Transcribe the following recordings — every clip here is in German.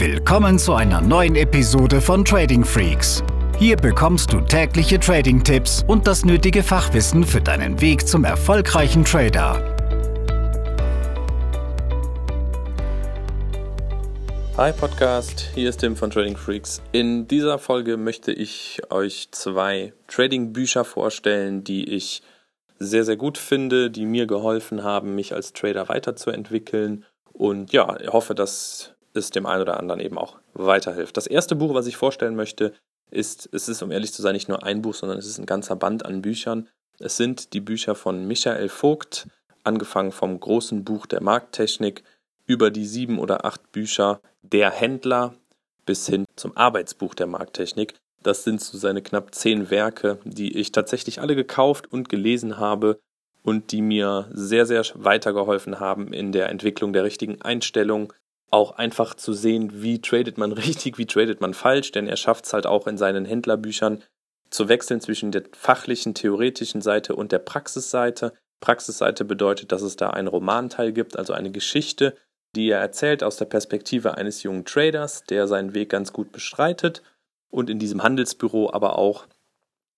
Willkommen zu einer neuen Episode von Trading Freaks. Hier bekommst du tägliche Trading-Tipps und das nötige Fachwissen für deinen Weg zum erfolgreichen Trader. Hi Podcast, hier ist Tim von Trading Freaks. In dieser Folge möchte ich euch zwei Trading-Bücher vorstellen, die ich sehr, sehr gut finde, die mir geholfen haben, mich als Trader weiterzuentwickeln. Und ja, ich hoffe, dass es dem einen oder anderen eben auch weiterhilft. Das erste Buch, was ich vorstellen möchte, ist, es ist, um ehrlich zu sein, nicht nur ein Buch, sondern es ist ein ganzer Band an Büchern. Es sind die Bücher von Michael Vogt, angefangen vom großen Buch der Markttechnik über die sieben oder acht Bücher der Händler bis hin zum Arbeitsbuch der Markttechnik. Das sind so seine knapp zehn Werke, die ich tatsächlich alle gekauft und gelesen habe und die mir sehr, sehr weitergeholfen haben in der Entwicklung der richtigen Einstellung, auch einfach zu sehen, wie tradet man richtig, wie tradet man falsch, denn er schafft es halt auch in seinen Händlerbüchern zu wechseln zwischen der fachlichen, theoretischen Seite und der Praxisseite. Praxisseite bedeutet, dass es da einen Romanteil gibt, also eine Geschichte, die er erzählt aus der Perspektive eines jungen Traders, der seinen Weg ganz gut bestreitet und in diesem Handelsbüro aber auch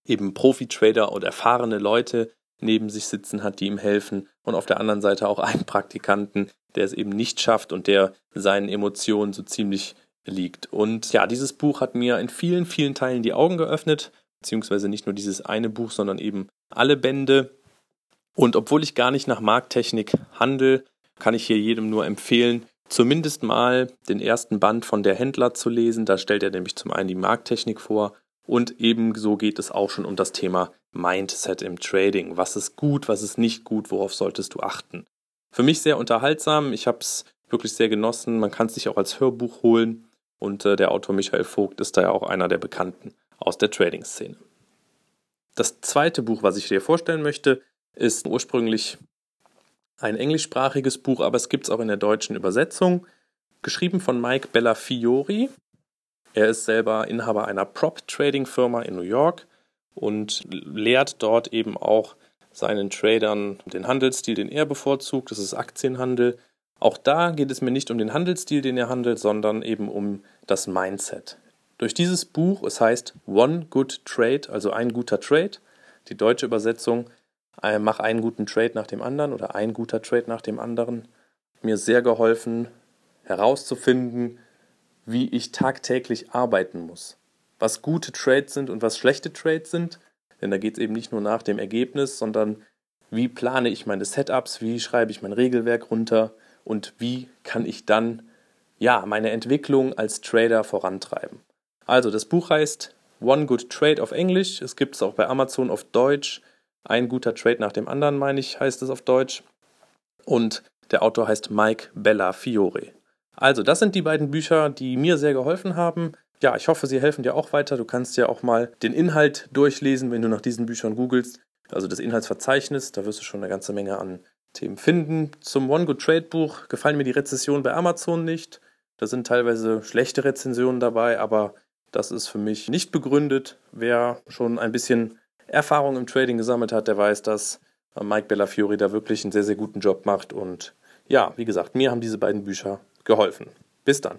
eben Profi-Trader und erfahrene Leute neben sich sitzen hat, die ihm helfen und auf der anderen Seite auch einen Praktikanten, der es eben nicht schafft und der seinen Emotionen so ziemlich liegt. Und ja, dieses Buch hat mir in vielen, vielen Teilen die Augen geöffnet, beziehungsweise nicht nur dieses eine Buch, sondern eben alle Bände. Und obwohl ich gar nicht nach Markttechnik handle, kann ich hier jedem nur empfehlen, zumindest mal den ersten Band von der Händler zu lesen. Da stellt er nämlich zum einen die Markttechnik vor und ebenso geht es auch schon um das Thema Mindset im Trading. Was ist gut, was ist nicht gut, worauf solltest du achten? Für mich sehr unterhaltsam. Ich habe es wirklich sehr genossen. Man kann es sich auch als Hörbuch holen. Und äh, der Autor Michael Vogt ist da ja auch einer der Bekannten aus der Trading-Szene. Das zweite Buch, was ich dir vorstellen möchte, ist ursprünglich ein englischsprachiges Buch, aber es gibt es auch in der deutschen Übersetzung, geschrieben von Mike Bellafiori. Er ist selber Inhaber einer Prop-Trading-Firma in New York und lehrt dort eben auch seinen Tradern den Handelsstil, den er bevorzugt. Das ist Aktienhandel. Auch da geht es mir nicht um den Handelsstil, den er handelt, sondern eben um das Mindset. Durch dieses Buch, es heißt One Good Trade, also ein guter Trade, die deutsche Übersetzung, äh, mach einen guten Trade nach dem anderen oder ein guter Trade nach dem anderen, mir sehr geholfen herauszufinden, wie ich tagtäglich arbeiten muss was gute Trades sind und was schlechte Trades sind. Denn da geht es eben nicht nur nach dem Ergebnis, sondern wie plane ich meine Setups, wie schreibe ich mein Regelwerk runter und wie kann ich dann ja meine Entwicklung als Trader vorantreiben. Also das Buch heißt One Good Trade auf Englisch. Es gibt es auch bei Amazon auf Deutsch. Ein guter Trade nach dem anderen, meine ich, heißt es auf Deutsch. Und der Autor heißt Mike Bella Fiore. Also, das sind die beiden Bücher, die mir sehr geholfen haben ja, ich hoffe, sie helfen dir auch weiter. Du kannst ja auch mal den Inhalt durchlesen, wenn du nach diesen Büchern googelst. Also das Inhaltsverzeichnis, da wirst du schon eine ganze Menge an Themen finden. Zum One Good Trade Buch gefallen mir die Rezensionen bei Amazon nicht. Da sind teilweise schlechte Rezensionen dabei, aber das ist für mich nicht begründet. Wer schon ein bisschen Erfahrung im Trading gesammelt hat, der weiß, dass Mike Bellafiori da wirklich einen sehr, sehr guten Job macht. Und ja, wie gesagt, mir haben diese beiden Bücher geholfen. Bis dann.